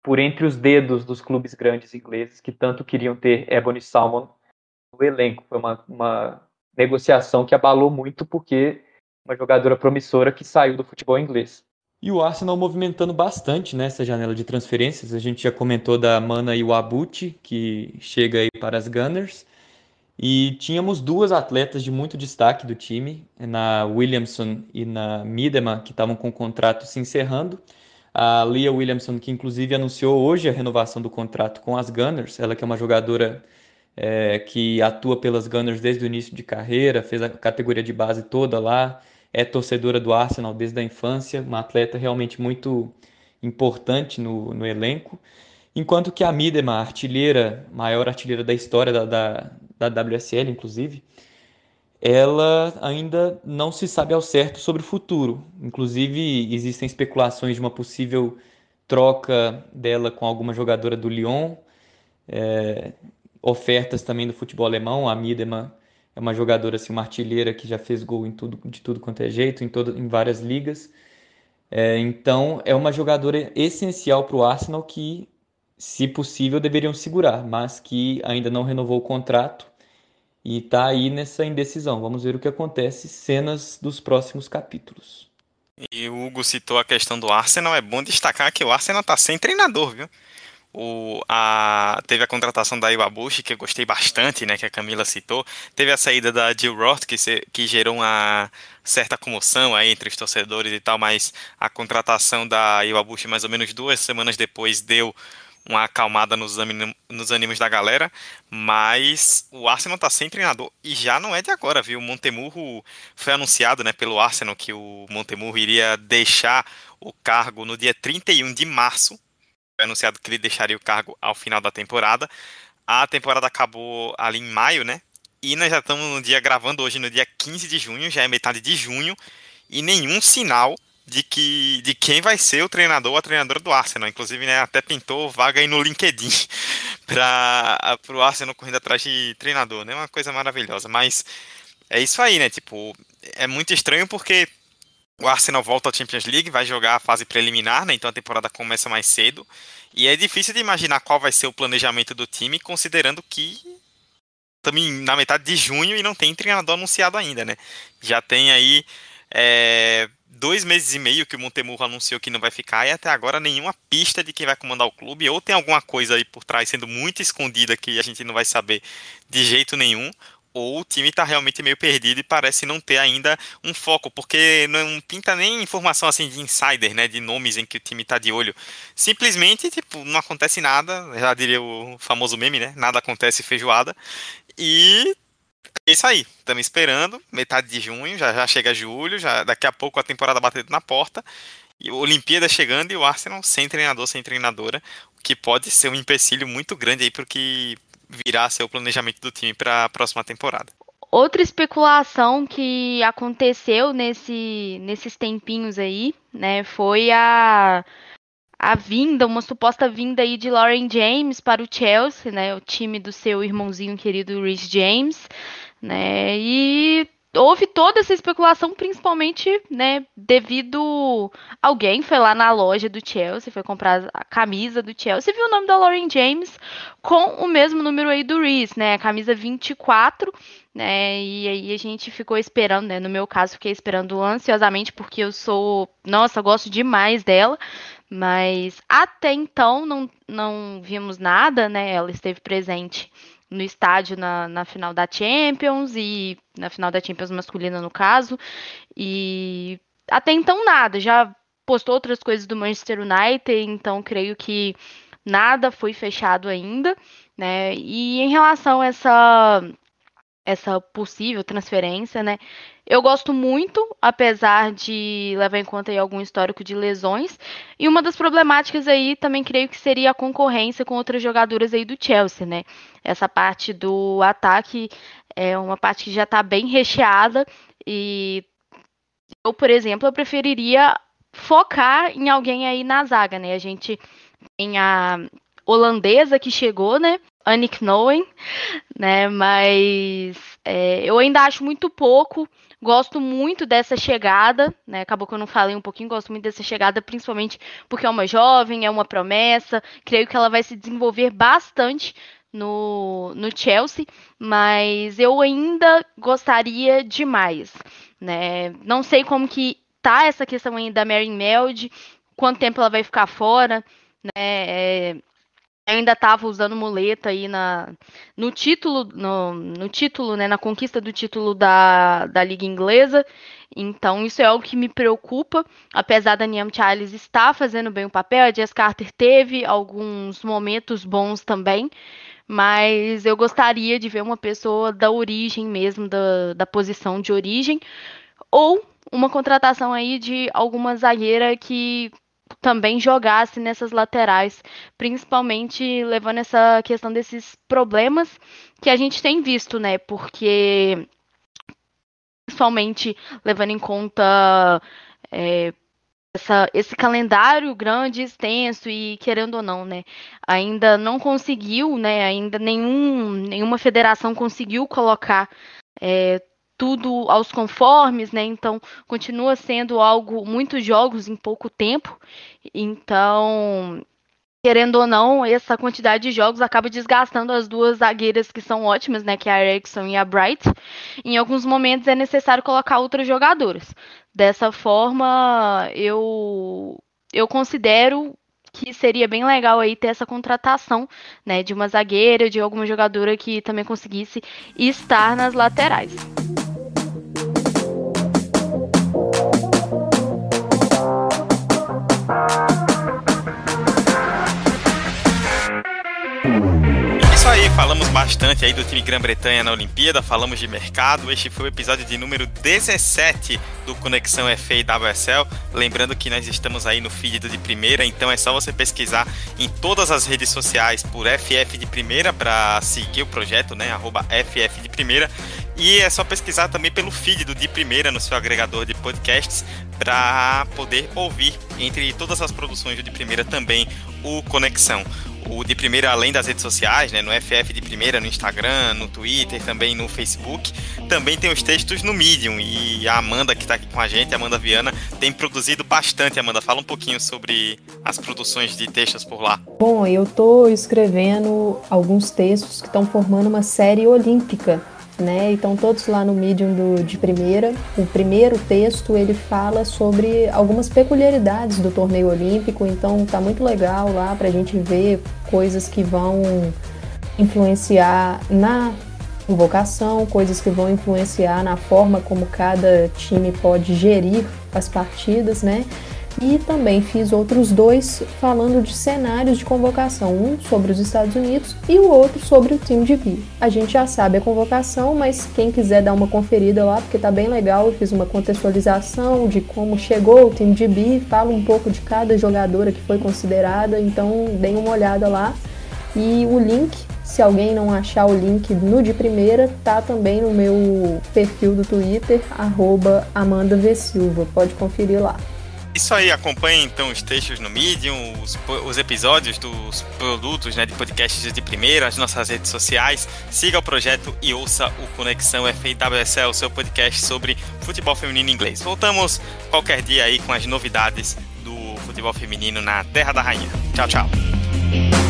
por entre os dedos dos clubes grandes ingleses que tanto queriam ter Ebony Salmon no elenco. Foi uma, uma negociação que abalou muito, porque uma jogadora promissora que saiu do futebol inglês. E o Arsenal movimentando bastante nessa janela de transferências. A gente já comentou da Mana Iwabuchi, que chega aí para as Gunners. E tínhamos duas atletas de muito destaque do time, na Williamson e na Miedema, que estavam com o contrato se encerrando. A Leah Williamson, que inclusive anunciou hoje a renovação do contrato com as Gunners, ela que é uma jogadora é, que atua pelas Gunners desde o início de carreira, fez a categoria de base toda lá, é torcedora do Arsenal desde a infância, uma atleta realmente muito importante no, no elenco. Enquanto que a Midema, artilheira, maior artilheira da história da, da, da WSL, inclusive, ela ainda não se sabe ao certo sobre o futuro. Inclusive, existem especulações de uma possível troca dela com alguma jogadora do Lyon, é, ofertas também do futebol alemão. A Midema é uma jogadora, assim, uma artilheira que já fez gol em tudo, de tudo quanto é jeito, em, todo, em várias ligas. É, então, é uma jogadora essencial para o Arsenal que, se possível, deveriam segurar, mas que ainda não renovou o contrato e está aí nessa indecisão. Vamos ver o que acontece, cenas dos próximos capítulos. E o Hugo citou a questão do Arsenal. É bom destacar que o Arsenal está sem treinador, viu? O, a, teve a contratação da Iwabushi, que eu gostei bastante, né, que a Camila citou. Teve a saída da Jill Roth, que, se, que gerou uma certa comoção aí entre os torcedores e tal, mas a contratação da Iwabushi, mais ou menos duas semanas depois, deu uma acalmada nos, nos ânimos da galera, mas o Arsenal está sem treinador e já não é de agora, viu? O Montemurro foi anunciado né, pelo Arsenal que o Montemurro iria deixar o cargo no dia 31 de março anunciado que ele deixaria o cargo ao final da temporada. A temporada acabou ali em maio, né? E nós já estamos no dia gravando hoje no dia 15 de junho, já é metade de junho, e nenhum sinal de que de quem vai ser o treinador ou a treinadora do Arsenal. Inclusive, né, até pintou vaga aí no LinkedIn para o Arsenal correndo atrás de treinador, né? Uma coisa maravilhosa, mas é isso aí, né? Tipo, é muito estranho porque o Arsenal volta à Champions League, vai jogar a fase preliminar, né? Então a temporada começa mais cedo. E é difícil de imaginar qual vai ser o planejamento do time, considerando que estamos na metade de junho e não tem treinador anunciado ainda, né? Já tem aí é, dois meses e meio que o Montemurro anunciou que não vai ficar e até agora nenhuma pista de quem vai comandar o clube. Ou tem alguma coisa aí por trás sendo muito escondida que a gente não vai saber de jeito nenhum ou o time está realmente meio perdido e parece não ter ainda um foco, porque não pinta nem informação assim de insider, né, de nomes em que o time está de olho. Simplesmente, tipo, não acontece nada, já diria o famoso meme, né, nada acontece feijoada. E é isso aí, estamos esperando, metade de junho, já, já chega julho, já daqui a pouco a temporada batendo na porta, e a Olimpíada chegando e o Arsenal sem treinador, sem treinadora, o que pode ser um empecilho muito grande aí para que virar ser o planejamento do time para a próxima temporada. Outra especulação que aconteceu nesse, nesses tempinhos aí, né, foi a, a vinda, uma suposta vinda aí de Lauren James para o Chelsea, né, o time do seu irmãozinho querido Rhys James, né, e houve toda essa especulação, principalmente, né, devido alguém foi lá na loja do Chelsea, foi comprar a camisa do Chelsea, viu o nome da Lauren James com o mesmo número aí do Reese, né, a camisa 24, né, e aí a gente ficou esperando, né, no meu caso fiquei esperando ansiosamente porque eu sou, nossa, gosto demais dela, mas até então não, não vimos nada, né, ela esteve presente no estádio na, na final da Champions e na final da Champions masculina no caso. E até então nada, já postou outras coisas do Manchester United, então creio que nada foi fechado ainda, né? E em relação a essa essa possível transferência, né? Eu gosto muito, apesar de levar em conta aí algum histórico de lesões. E uma das problemáticas aí também creio que seria a concorrência com outras jogadoras aí do Chelsea, né? Essa parte do ataque é uma parte que já está bem recheada e eu, por exemplo, eu preferiria focar em alguém aí na zaga, né? A gente tem a holandesa que chegou, né? Annick Noen, né? Mas é, eu ainda acho muito pouco. Gosto muito dessa chegada, né? Acabou que eu não falei um pouquinho, gosto muito dessa chegada, principalmente porque é uma jovem, é uma promessa. Creio que ela vai se desenvolver bastante no, no Chelsea, mas eu ainda gostaria de mais, né? Não sei como que tá essa questão ainda da Mary Meld, quanto tempo ela vai ficar fora, né? É, ainda estava usando muleta aí na, no título, no, no, título, né, na conquista do título da, da Liga Inglesa. Então, isso é algo que me preocupa, apesar da Niam Charles estar fazendo bem o papel, a Jess Carter teve alguns momentos bons também, mas eu gostaria de ver uma pessoa da origem mesmo, da, da posição de origem, ou uma contratação aí de alguma zagueira que também jogasse nessas laterais, principalmente levando essa questão desses problemas que a gente tem visto, né? Porque principalmente levando em conta é, essa, esse calendário grande, extenso e querendo ou não, né, ainda não conseguiu, né, ainda nenhum, nenhuma federação conseguiu colocar é, tudo aos conformes, né? Então continua sendo algo muitos jogos em pouco tempo. Então, querendo ou não, essa quantidade de jogos acaba desgastando as duas zagueiras que são ótimas, né? Que é a Erickson e a Bright. Em alguns momentos é necessário colocar outras jogadoras. Dessa forma, eu eu considero que seria bem legal aí ter essa contratação, né, de uma zagueira, de alguma jogadora que também conseguisse estar nas laterais. Falamos bastante aí do time Grã-Bretanha na Olimpíada, falamos de mercado. Este foi o episódio de número 17 do Conexão FA e WSL. Lembrando que nós estamos aí no feed de primeira, então é só você pesquisar em todas as redes sociais por FF de primeira para seguir o projeto, né? Arroba FF de primeira. E é só pesquisar também pelo feed do de primeira no seu agregador de podcasts para poder ouvir entre todas as produções do de primeira também o Conexão o de primeira, além das redes sociais, né, no FF de primeira, no Instagram, no Twitter, também no Facebook, também tem os textos no Medium. E a Amanda, que está aqui com a gente, a Amanda Viana, tem produzido bastante. Amanda, fala um pouquinho sobre as produções de textos por lá. Bom, eu estou escrevendo alguns textos que estão formando uma série olímpica né? Então todos lá no Medium do, de primeira. O primeiro texto ele fala sobre algumas peculiaridades do torneio olímpico, então tá muito legal lá para a gente ver coisas que vão influenciar na convocação, coisas que vão influenciar na forma como cada time pode gerir as partidas, né? E também fiz outros dois falando de cenários de convocação, um sobre os Estados Unidos e o outro sobre o time de B. A gente já sabe a convocação, mas quem quiser dar uma conferida lá, porque tá bem legal, eu fiz uma contextualização de como chegou o time de B, falo um pouco de cada jogadora que foi considerada, então deem uma olhada lá. E o link, se alguém não achar o link no de primeira, tá também no meu perfil do Twitter, arroba Amanda v. Silva. Pode conferir lá. Isso aí, acompanhe então os textos no Medium, os, os episódios dos produtos né, de podcasts de primeira, as nossas redes sociais. Siga o projeto e ouça o Conexão FIWSL, seu podcast sobre futebol feminino inglês. Voltamos qualquer dia aí com as novidades do futebol feminino na Terra da Rainha. Tchau, tchau.